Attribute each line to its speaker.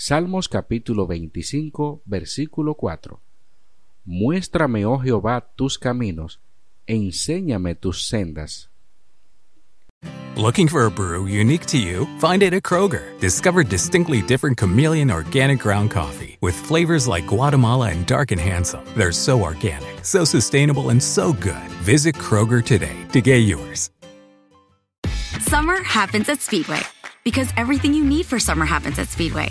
Speaker 1: Salmos capítulo 25, versículo 4. Muéstrame, oh Jehová, tus caminos, enséñame tus sendas.
Speaker 2: Looking for a brew unique to you? Find it at Kroger. Discover distinctly different chameleon organic ground coffee with flavors like Guatemala and Dark and Handsome. They're so organic, so sustainable, and so good. Visit Kroger today to get yours.
Speaker 3: Summer happens at Speedway because everything you need for summer happens at Speedway.